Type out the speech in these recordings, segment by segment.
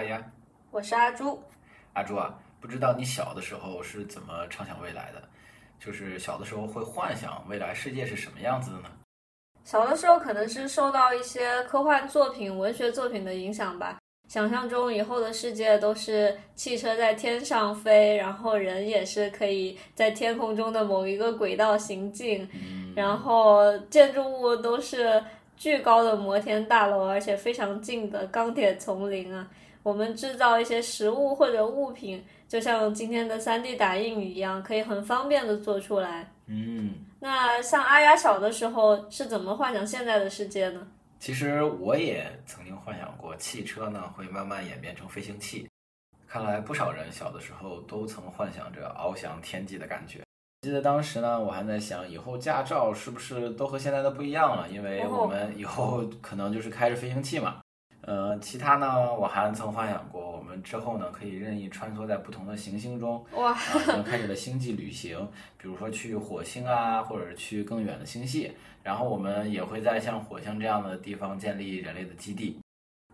阿丫。我是阿朱。阿朱啊，不知道你小的时候是怎么畅想未来的？就是小的时候会幻想未来世界是什么样子的呢？小的时候可能是受到一些科幻作品、文学作品的影响吧，想象中以后的世界都是汽车在天上飞，然后人也是可以在天空中的某一个轨道行进，然后建筑物都是巨高的摩天大楼，而且非常近的钢铁丛林啊。我们制造一些食物或者物品，就像今天的 3D 打印一样，可以很方便的做出来。嗯，那像阿雅小的时候是怎么幻想现在的世界呢？其实我也曾经幻想过汽车呢会慢慢演变成飞行器。看来不少人小的时候都曾幻想着翱翔天际的感觉。记得当时呢，我还在想，以后驾照是不是都和现在的不一样了？因为我们以后可能就是开着飞行器嘛。呃，其他呢，我还曾幻想过，我们之后呢可以任意穿梭在不同的行星中，哇，我们开始了星际旅行，比如说去火星啊，或者去更远的星系，然后我们也会在像火星这样的地方建立人类的基地，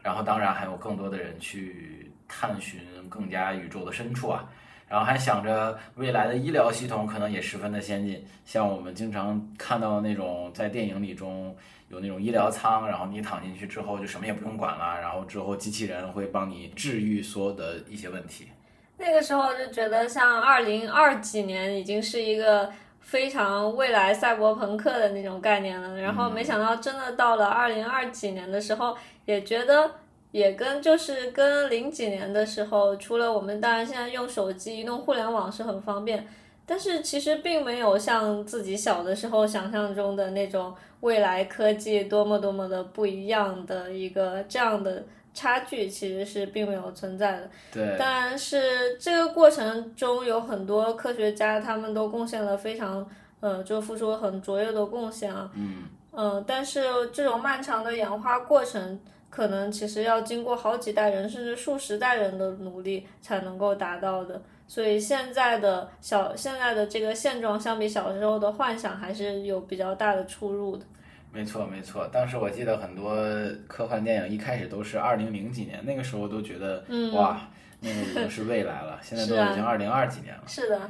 然后当然还有更多的人去探寻更加宇宙的深处啊，然后还想着未来的医疗系统可能也十分的先进，像我们经常看到的那种在电影里中。有那种医疗舱，然后你躺进去之后就什么也不用管了，然后之后机器人会帮你治愈所有的一些问题。那个时候就觉得像二零二几年已经是一个非常未来赛博朋克的那种概念了，然后没想到真的到了二零二几年的时候，也觉得也跟就是跟零几年的时候，除了我们当然现在用手机、移动互联网是很方便。但是其实并没有像自己小的时候想象中的那种未来科技多么多么的不一样的一个这样的差距，其实是并没有存在的。对。但是这个过程中有很多科学家，他们都贡献了非常呃，就付出了很卓越的贡献啊。嗯。嗯，但是这种漫长的演化过程，可能其实要经过好几代人甚至数十代人的努力才能够达到的。所以现在的小现在的这个现状，相比小时候的幻想，还是有比较大的出入的。没错，没错。当时我记得很多科幻电影一开始都是二零零几年，那个时候都觉得哇，那个已经是未来了。现在都已经二零二几年了。是的。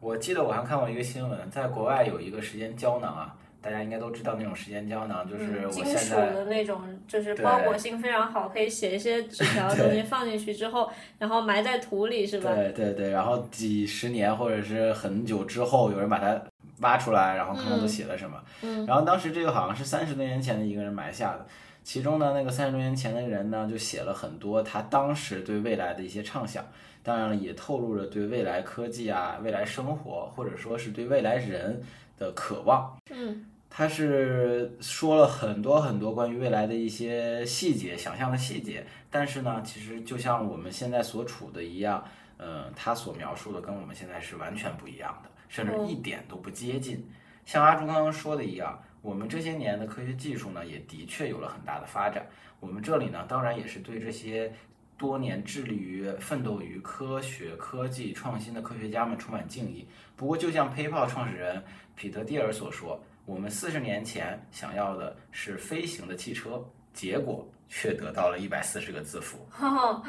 我记得我还看过一个新闻，在国外有一个时间胶囊啊。大家应该都知道那种时间胶囊，就是我现在的那种，就是包裹性非常好，可以写一些 纸条东西放进去之后，然后埋在土里，是吧？对对对，然后几十年或者是很久之后，有人把它挖出来，然后看看都写了什么。嗯。然后当时这个好像是三十多年前的一个人埋下的，其中呢，那个三十多年前的人呢，就写了很多他当时对未来的一些畅想，当然了，也透露着对未来科技啊、未来生活，或者说是对未来人。的渴望，嗯，他是说了很多很多关于未来的一些细节，想象的细节。但是呢，其实就像我们现在所处的一样，嗯，他所描述的跟我们现在是完全不一样的，甚至一点都不接近。像阿朱刚刚说的一样，我们这些年的科学技术呢，也的确有了很大的发展。我们这里呢，当然也是对这些多年致力于奋斗于科学科技创新的科学家们充满敬意。不过，就像 PayPal 创始人。彼得蒂尔所说：“我们四十年前想要的是飞行的汽车，结果却得到了一百四十个字符。”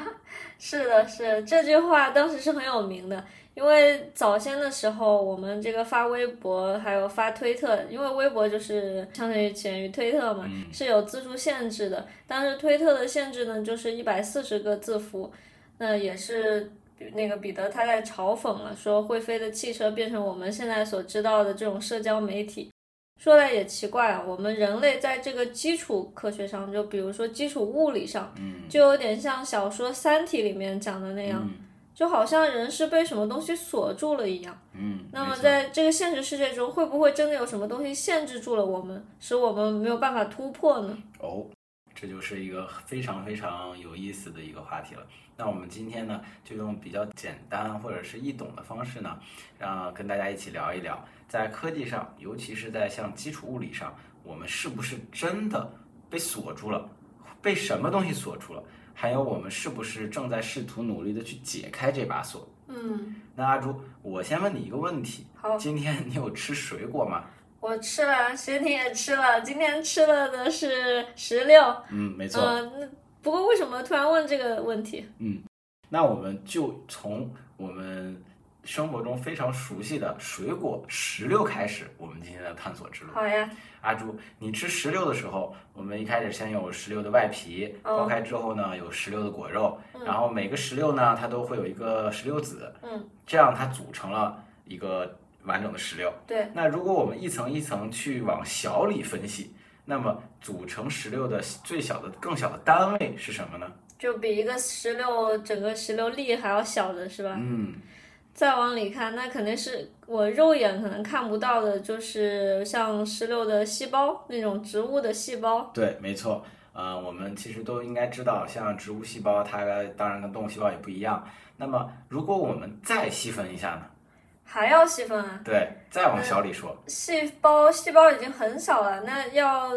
是的，是这句话当时是很有名的，因为早先的时候，我们这个发微博还有发推特，因为微博就是相当于起源于推特嘛，是有字数限制的。但是推特的限制呢，就是一百四十个字符，那也是。那个彼得他在嘲讽了，说会飞的汽车变成我们现在所知道的这种社交媒体。说来也奇怪啊，我们人类在这个基础科学上，就比如说基础物理上，嗯就有点像小说《三体》里面讲的那样，就好像人是被什么东西锁住了一样。嗯，那么在这个现实世界中，会不会真的有什么东西限制住了我们，使我们没有办法突破呢？哦。这就是一个非常非常有意思的一个话题了。那我们今天呢，就用比较简单或者是易懂的方式呢，让跟大家一起聊一聊，在科技上，尤其是在像基础物理上，我们是不是真的被锁住了？被什么东西锁住了？还有我们是不是正在试图努力的去解开这把锁？嗯，那阿朱，我先问你一个问题。好，今天你有吃水果吗？我吃了，雪婷也吃了。今天吃了的是石榴。嗯，没错。嗯，不过为什么突然问这个问题？嗯那我们就从我们生活中非常熟悉的水果石榴开始，我们今天的探索之路。好呀，阿朱，你吃石榴的时候，我们一开始先有石榴的外皮，哦剥开之后呢，有石榴的果肉，嗯然后每个石榴呢，它都会有一个石榴籽，嗯，这样它组成了一个完整的石榴。对，那如果我们一层一层去往小里分析，那么组成石榴的最小的、更小的单位是什么呢？就比一个石榴整个石榴粒还要小的是吧？嗯，再往里看，那肯定是我肉眼可能看不到的，就是像石榴的细胞那种植物的细胞。对，没错。呃，我们其实都应该知道，像植物细胞，它当然跟动物细胞也不一样。那么，如果我们再细分一下呢？还要细分啊，对，再往小里说，细胞细胞已经很小了，那要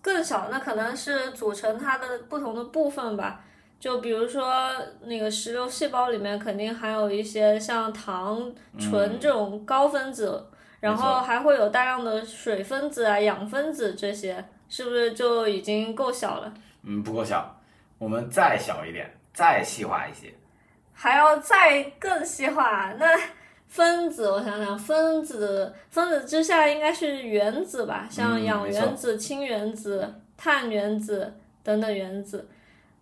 更小，那可能是组成它的不同的部分吧。就比如说那个石榴细胞里面肯定含有一些像糖、醇这种高分子，然后还会有大量的水分子啊、氧分子这些，是不是就已经够小了？嗯，不够小，我们再小一点，再细化一些。还要再更细化，那分子我想想，分子分子之下应该是原子吧，像嗯氧原子、氢原子、碳原子等等原子。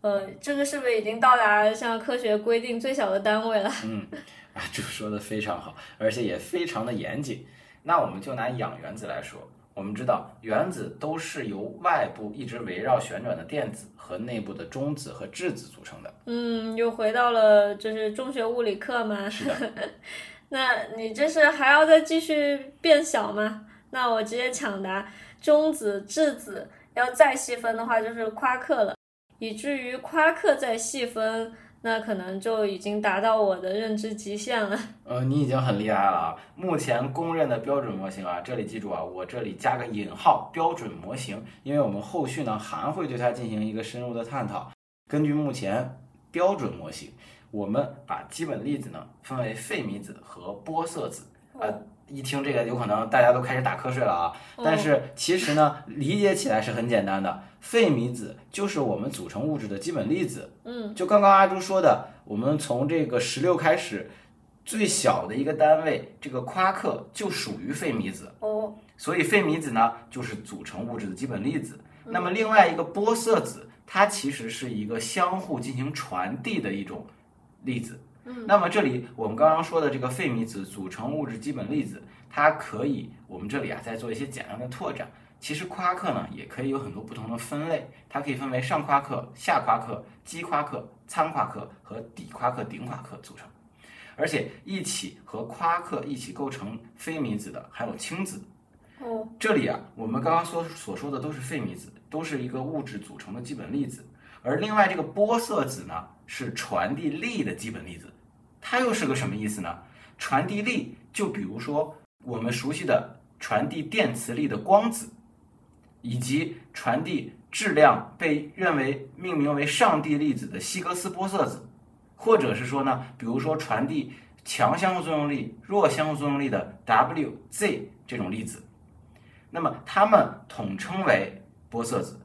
呃，这个是不是已经到达像科学规定最小的单位了？嗯啊，这 说的非常好，而且也非常的严谨。那我们就拿氧原子来说，我们知道原子都是由外部一直围绕旋转的电子和内部的中子和质子组成的。嗯，又回到了就是中学物理课嘛。是的，那你这是还要再继续变小吗？那我直接抢答，中子、质子要再细分的话就是夸克了，以至于夸克再细分，那可能就已经达到我的认知极限了。呃，你已经很厉害了啊！目前公认的标准模型啊，这里记住啊，我这里加个引号，标准模型，因为我们后续呢还会对它进行一个深入的探讨。根据目前标准模型，我们把基本粒子呢分为费米子和玻色子。呃，一听这个，有可能大家都开始打瞌睡了啊。但是其实呢，理解起来是很简单的。费米子就是我们组成物质的基本粒子。嗯，就刚刚阿朱说的，我们从这个十六开始，最小的一个单位，这个夸克就属于费米子。哦，所以费米子呢，就是组成物质的基本粒子。那么另外一个玻色子，它其实是一个相互进行传递的一种粒子。嗯，那么这里我们刚刚说的这个费米子组成物质基本粒子，它可以，我们这里啊再做一些简单的拓展。其实夸克呢也可以有很多不同的分类，它可以分为上夸克、下夸克、基夸克、参夸克和底夸克、顶夸克组成。而且一起和夸克一起构成非米子的还有氢子。哦，这里啊，我们刚刚所所说的都是费米子，都是一个物质组成的基本粒子。而另外这个玻色子呢，是传递力的基本粒子。它又是个什么意思呢？传递力，就比如说我们熟悉的传递电磁力的光子，以及传递质量被认为命名为上帝粒子的希格斯玻色子，或者是说呢，比如说传递强相互作用力、弱相互作用力的 W、Z 这种粒子。那么它们统称为玻色子。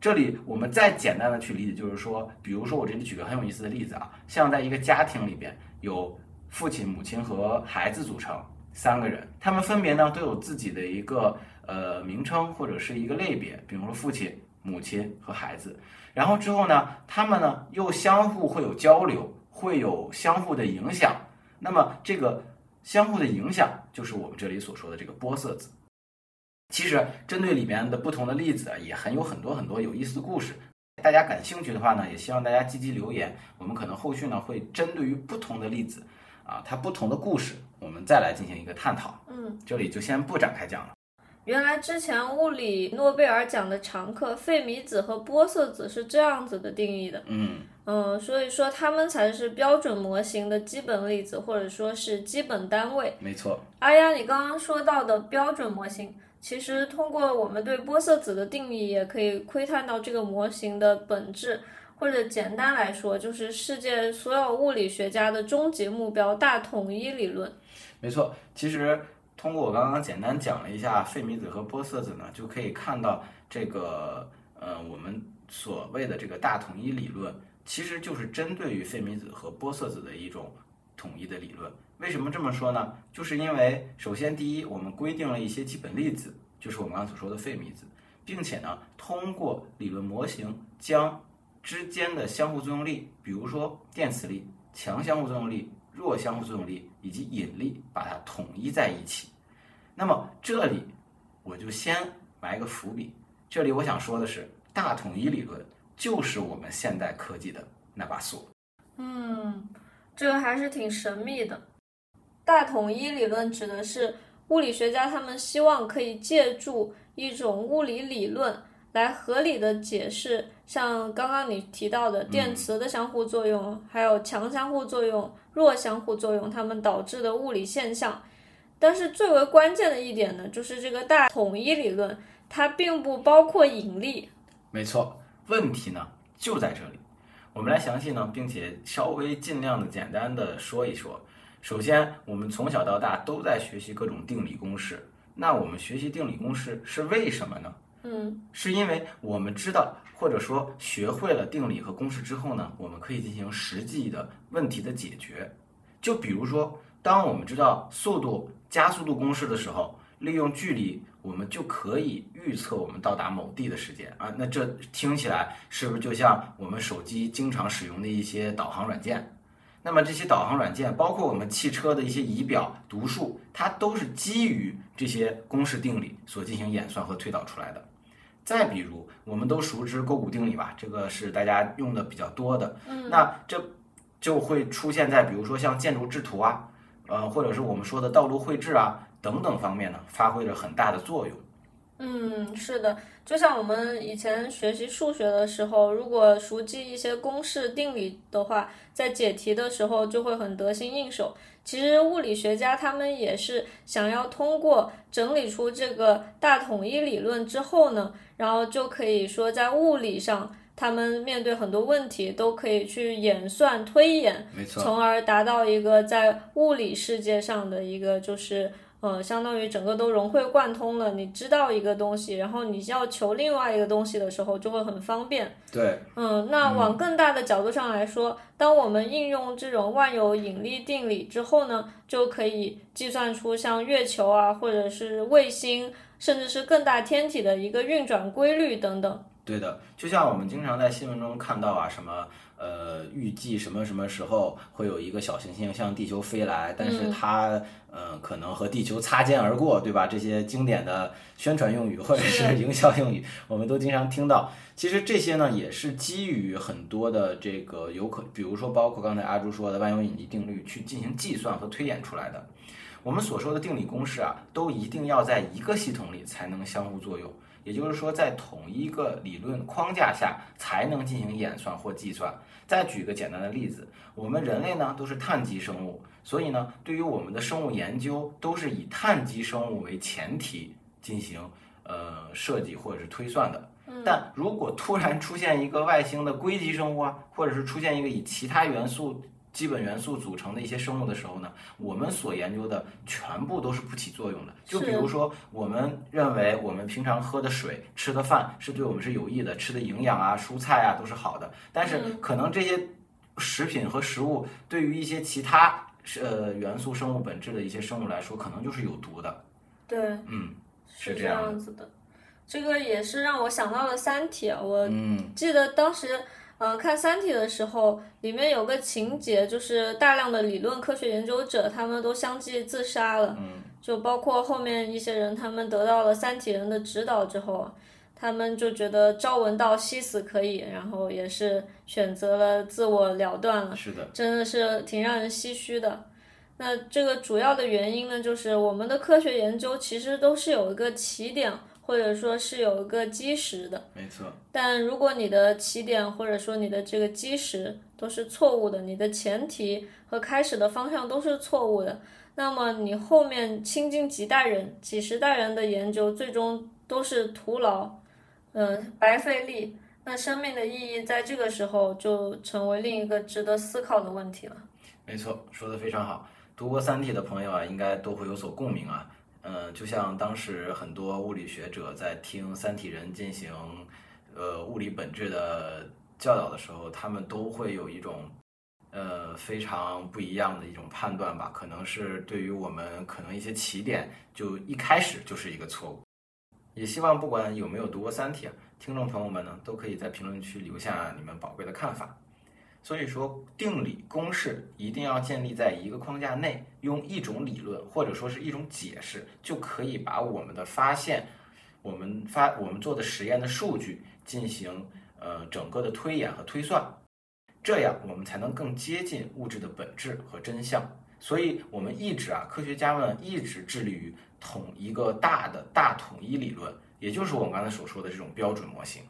这里我们再简单的去理解，就是说，比如说我这里举个很有意思的例子啊，像在一个家庭里边有父亲、母亲和孩子组成三个人，他们分别呢都有自己的一个呃名称或者是一个类别，比如说父亲、母亲和孩子。然后之后呢，他们呢又相互会有交流，会有相互的影响。那么这个相互的影响，就是我们这里所说的这个玻色子。其实针对里面的不同的例子啊，也很有很多很多有意思的故事。大家感兴趣的话呢，也希望大家积极留言。我们可能后续呢会针对于不同的例子啊，它不同的故事，我们再来进行一个探讨。嗯，这里就先不展开讲了。原来之前物理诺贝尔奖的常客费米子和玻色子是这样子的定义的。嗯，嗯，所以说它们才是标准模型的基本粒子，或者说是基本单位。没错。阿呀，你刚刚说到的标准模型，其实通过我们对玻色子的定义，也可以窥探到这个模型的本质，或者简单来说，就是世界所有物理学家的终极目标——大统一理论。没错，其实通过我刚刚简单讲了一下费米子和玻色子呢，就可以看到这个呃，我们所谓的这个大统一理论，其实就是针对于费米子和玻色子的一种统一的理论。为什么这么说呢？就是因为首先第一，我们规定了一些基本粒子，就是我们刚刚所说的费米子，并且呢，通过理论模型将之间的相互作用力，比如说电磁力、强相互作用力、弱相互作用力以及引力，把它统一在一起。那么这里我就先埋个伏笔，这里我想说的是，大统一理论就是我们现代科技的那把锁。嗯，这个还是挺神秘的。大统一理论指的是物理学家他们希望可以借助一种物理理论来合理的解释，像刚刚你提到的电磁的相互作用，还有强相互作用、弱相互作用，它们导致的物理现象。但是最为关键的一点呢，就是这个大统一理论，它并不包括引力。没错，问题呢就在这里。我们来详细呢，并且稍微尽量的简单的说一说。首先，我们从小到大都在学习各种定理公式。那我们学习定理公式是为什么呢？嗯，是因为我们知道，或者说学会了定理和公式之后呢，我们可以进行实际的问题的解决。就比如说，当我们知道速度加速度公式的时候，利用距离，我们就可以预测我们到达某地的时间啊。那这听起来是不是就像我们手机经常使用的一些导航软件？那么这些导航软件，包括我们汽车的一些仪表读数，它都是基于这些公式定理所进行演算和推导出来的。再比如，我们都熟知勾股定理吧，这个是大家用的比较多的。嗯，那这就会出现在比如说像建筑制图啊，呃，或者是我们说的道路绘制啊等等方面呢，发挥着很大的作用。嗯，是的，就像我们以前学习数学的时候，如果熟记一些公式定理的话，在解题的时候就会很得心应手。其实物理学家他们也是想要通过整理出这个大统一理论之后呢，然后就可以说在物理上，他们面对很多问题都可以去演算推演，没错，从而达到一个在物理世界上的一个就是。呃，相当于整个都融会贯通了。你知道一个东西，然后你要求另外一个东西的时候，就会很方便。对，嗯，那往更大的角度上来说，当我们应用这种万有引力定理之后呢，就可以计算出像月球啊，或者是卫星，甚至是更大天体的一个运转规律等等。对的，就像我们经常在新闻中看到啊，什么呃，预计什么什么时候会有一个小行星向地球飞来，但是它呃可能和地球擦肩而过，对吧？这些经典的宣传用语或者是营销用语，我们都经常听到。其实这些呢，也是基于很多的这个有可，比如说包括刚才阿朱说的万有引力定律去进行计算和推演出来的。我们所说的定理公式啊，都一定要在一个系统里才能相互作用。也就是说，在同一个理论框架下才能进行演算或计算。再举个简单的例子，我们人类呢都是碳基生物，所以呢，对于我们的生物研究都是以碳基生物为前提进行呃设计或者是推算的。但如果突然出现一个外星的硅基生物啊，或者是出现一个以其他元素。基本元素组成的一些生物的时候呢，我们所研究的全部都是不起作用的。就比如说，我们认为我们平常喝的水、吃的饭是对我们是有益的，吃的营养啊、蔬菜啊都是好的。但是可能这些食品和食物对于一些其他呃元素生物本质的一些生物来说，可能就是有毒的。对，嗯，是这样子的。这个也是让我想到了《三体》，我嗯记得当时。嗯，看《三体》的时候，里面有个情节，就是大量的理论科学研究者，他们都相继自杀了。嗯，就包括后面一些人，他们得到了三体人的指导之后，他们就觉得朝闻道夕死可以，然后也是选择了自我了断了。是的，真的是挺让人唏嘘的。那这个主要的原因呢，就是我们的科学研究其实都是有一个起点。或者说是有一个基石的，没错。但如果你的起点或者说你的这个基石都是错误的，你的前提和开始的方向都是错误的，那么你后面倾尽几代人、几十代人的研究，最终都是徒劳，嗯，白费力。那生命的意义在这个时候就成为另一个值得思考的问题了。没错，说的非常好。读过《三体》的朋友啊，应该都会有所共鸣啊。嗯，就像当时很多物理学者在听三体人进行呃物理本质的教导的时候，他们都会有一种呃非常不一样的一种判断吧，可能是对于我们可能一些起点就一开始就是一个错误。也希望不管有没有读过《三体》啊，听众朋友们呢都可以在评论区留下你们宝贵的看法。所以说，定理公式一定要建立在一个框架内，用一种理论或者说是一种解释，就可以把我们的发现、我们发我们做的实验的数据进行呃整个的推演和推算，这样我们才能更接近物质的本质和真相。所以，我们一直啊，科学家们一直致力于统一个大的大统一理论，也就是我们刚才所说的这种标准模型。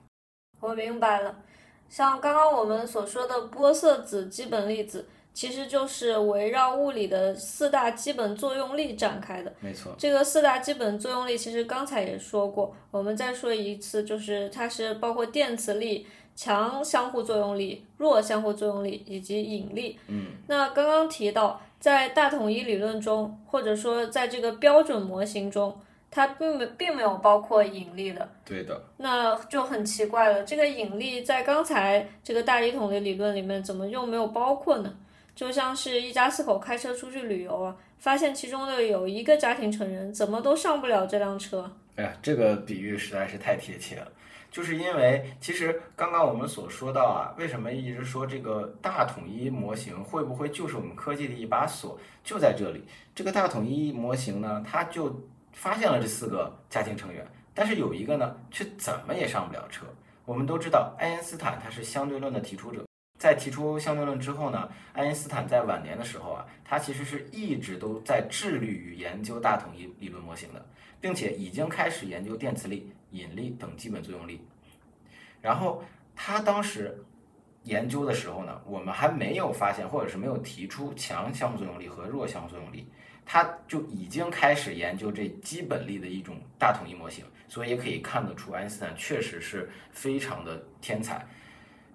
我明白了。像刚刚我们所说的玻色子基本粒子，其实就是围绕物理的四大基本作用力展开的。没错，这个四大基本作用力其实刚才也说过，我们再说一次，就是它是包括电磁力、强相互作用力、弱相互作用力以及引力。嗯，那刚刚提到，在大统一理论中，或者说在这个标准模型中。它并没并没有包括引力的，对的，那就很奇怪了。这个引力在刚才这个大一统的理论里面，怎么又没有包括呢？就像是一家四口开车出去旅游啊，发现其中的有一个家庭成员怎么都上不了这辆车。哎呀，这个比喻实在是太贴切了。就是因为其实刚刚我们所说到啊，为什么一直说这个大统一模型会不会就是我们科技的一把锁？就在这里，这个大统一模型呢，它就。发现了这四个家庭成员，但是有一个呢，却怎么也上不了车。我们都知道，爱因斯坦他是相对论的提出者，在提出相对论之后呢，爱因斯坦在晚年的时候啊，他其实是一直都在致力于研究大统一理论模型的，并且已经开始研究电磁力、引力等基本作用力。然后他当时研究的时候呢，我们还没有发现，或者是没有提出强相互作用力和弱相互作用力。他就已经开始研究这基本力的一种大统一模型，所以也可以看得出爱因斯坦确实是非常的天才。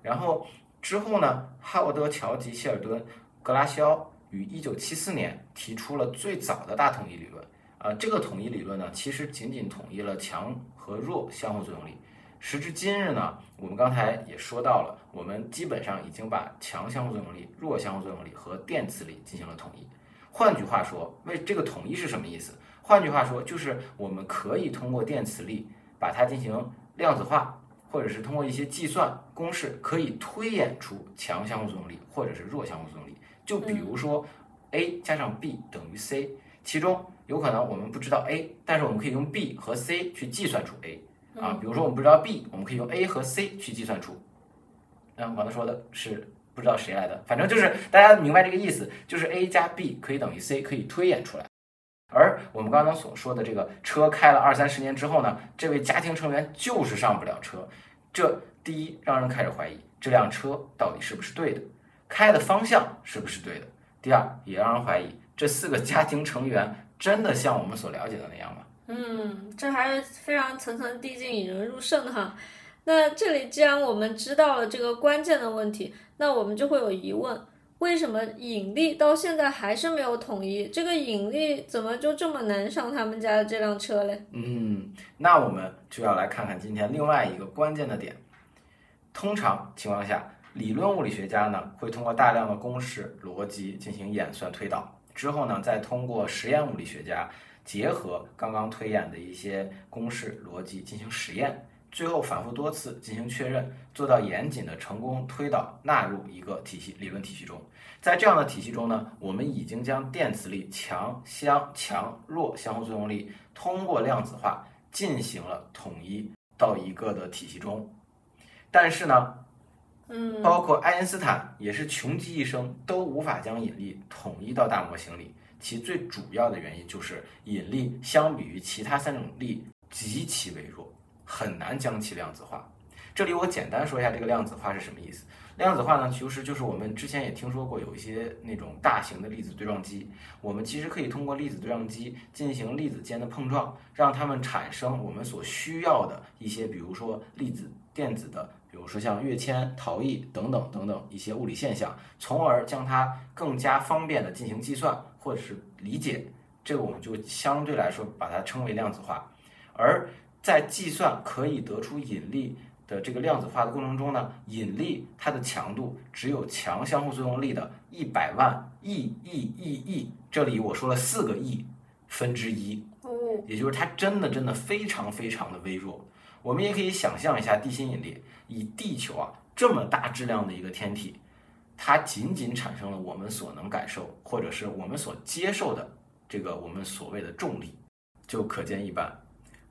然后之后呢，哈沃德、乔吉、希尔顿、格拉肖于一九七四年提出了最早的大统一理论。啊，这个统一理论呢，其实仅仅统一了强和弱相互作用力。时至今日呢，我们刚才也说到了，我们基本上已经把强相互作用力、弱相互作用力和电磁力进行了统一。换句话说，为这个统一是什么意思？换句话说，就是我们可以通过电磁力把它进行量子化，或者是通过一些计算公式，可以推演出强相互作用力或者是弱相互作用力。就比如说，A 加上 B 等于 C，其中有可能我们不知道 A，但是我们可以用 B 和 C 去计算出 A 啊。比如说我们不知道 B，我们可以用 A 和 C 去计算出。嗯，刚才说的是。不知道谁来的，反正就是大家明白这个意思，就是 A 加 B 可以等于 C，可以推演出来。而我们刚刚所说的这个车开了二三十年之后呢，这位家庭成员就是上不了车。这第一让人开始怀疑这辆车到底是不是对的，开的方向是不是对的。第二也让人怀疑这四个家庭成员真的像我们所了解的那样吗？嗯，这还是非常层层递进、引人入胜哈。那这里既然我们知道了这个关键的问题，那我们就会有疑问：为什么引力到现在还是没有统一？这个引力怎么就这么难上他们家的这辆车嘞？嗯，那我们就要来看看今天另外一个关键的点。通常情况下，理论物理学家呢会通过大量的公式、逻辑进行演算推导，之后呢再通过实验物理学家结合刚刚推演的一些公式、逻辑进行实验。最后反复多次进行确认，做到严谨的成功推导纳入一个体系理论体系中。在这样的体系中呢，我们已经将电磁力强相强弱相互作用力通过量子化进行了统一到一个的体系中。但是呢，嗯，包括爱因斯坦也是穷极一生都无法将引力统一到大模型里。其最主要的原因就是引力相比于其他三种力极其微弱。很难将其量子化。这里我简单说一下这个量子化是什么意思。量子化呢，其实就是我们之前也听说过有一些那种大型的粒子对撞机，我们其实可以通过粒子对撞机进行粒子间的碰撞，让它们产生我们所需要的一些，比如说粒子电子的，比如说像跃迁、逃逸等等等等一些物理现象，从而将它更加方便的进行计算或者是理解。这个我们就相对来说把它称为量子化，而。在计算可以得出引力的这个量子化的过程中呢，引力它的强度只有强相互作用力的一百万亿亿亿亿，这里我说了四个亿分之一，哦，也就是它真的真的非常非常的微弱。我们也可以想象一下地心引力，以地球啊这么大质量的一个天体，它仅仅产生了我们所能感受或者是我们所接受的这个我们所谓的重力，就可见一斑。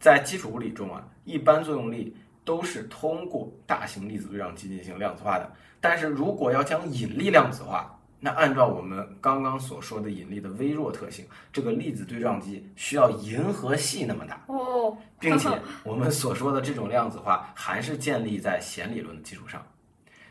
在基础物理中啊，一般作用力都是通过大型粒子对撞机进行量子化的。但是如果要将引力量子化，那按照我们刚刚所说的引力的微弱特性，这个粒子对撞机需要银河系那么大。哦，并且 我们所说的这种量子化还是建立在弦理论的基础上。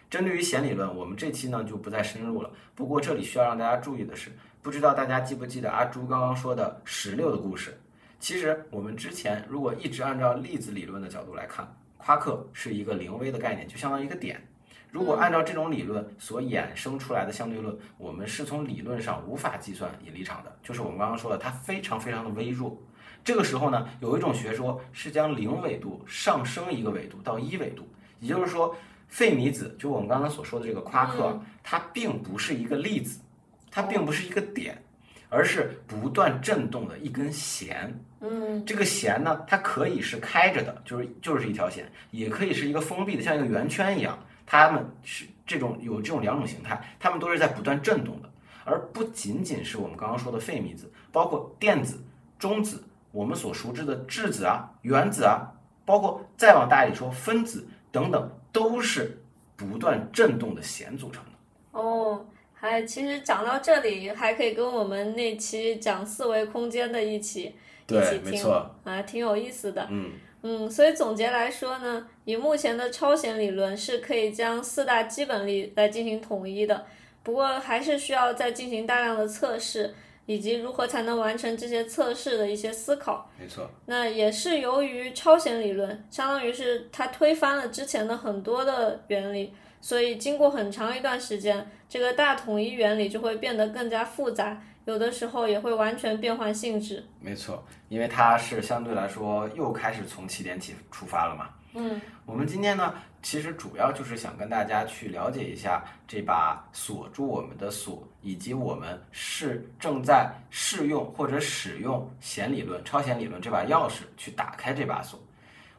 针对于弦理论，我们这期呢就不再深入了。不过这里需要让大家注意的是，不知道大家记不记得阿朱刚刚说的石榴的故事？其实我们之前如果一直按照粒子理论的角度来看，夸克是一个零微的概念，就相当于一个点。如果按照这种理论所衍生出来的相对论，我们是从理论上无法计算引力场的，就是我们刚刚说的，它非常非常的微弱。这个时候呢，有一种学说是将零纬度上升一个纬度到一纬度，也就是说，费米子就我们刚刚所说的这个夸克，它并不是一个粒子，它并不是一个点，而是不断震动的一根弦。嗯，这个弦呢，它可以是开着的，就是就是一条弦，也可以是一个封闭的，像一个圆圈一样。它们是这种有这种两种形态，它们都是在不断震动的，而不仅仅是我们刚刚说的费米子，包括电子、中子，我们所熟知的质子啊、原子啊，包括再往大里说分子等等，都是不断震动的弦组成的。哦，还其实讲到这里，还可以跟我们那期讲四维空间的一起一起听，啊，挺有意思的。嗯，嗯，所以总结来说呢，以目前的超弦理论是可以将四大基本力来进行统一的，不过还是需要再进行大量的测试，以及如何才能完成这些测试的一些思考。没错，那也是由于超弦理论，相当于是它推翻了之前的很多的原理，所以经过很长一段时间，这个大统一原理就会变得更加复杂，有的时候也会完全变换性质。没错，因为它是相对来说又开始从起点起出发了嘛。嗯，我们今天呢，其实主要就是想跟大家去了解一下这把锁住我们的锁，以及我们是正在试用或者使用弦理论、超弦理论这把钥匙去打开这把锁。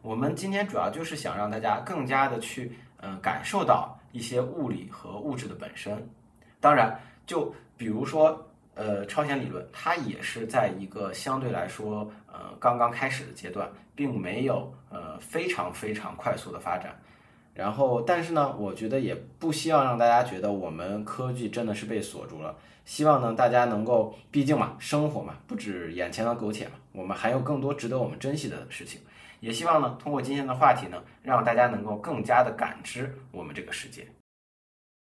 我们今天主要就是想让大家更加的去，嗯、感受到一些物理和物质的本身。当然，就比如说，呃，超弦理论，它也是在一个相对来说，呃，刚刚开始的阶段，并没有呃非常非常快速的发展。然后，但是呢，我觉得也不希望让大家觉得我们科技真的是被锁住了。希望呢，大家能够，毕竟嘛，生活嘛，不止眼前的苟且嘛，我们还有更多值得我们珍惜的事情。也希望呢，通过今天的话题呢，让大家能够更加的感知我们这个世界。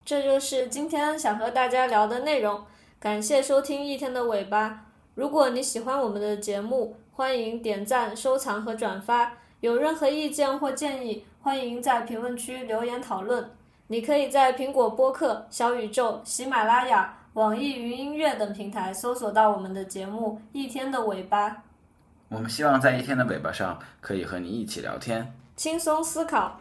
这就是今天想和大家聊的内容。感谢收听一天的尾巴。如果你喜欢我们的节目，欢迎点赞、收藏和转发。有任何意见或建议，欢迎在评论区留言讨论。你可以在苹果播客、小宇宙、喜马拉雅、网易云音乐等平台搜索到我们的节目《一天的尾巴》，我们希望在一天的尾巴上可以和你一起聊天。轻松思考，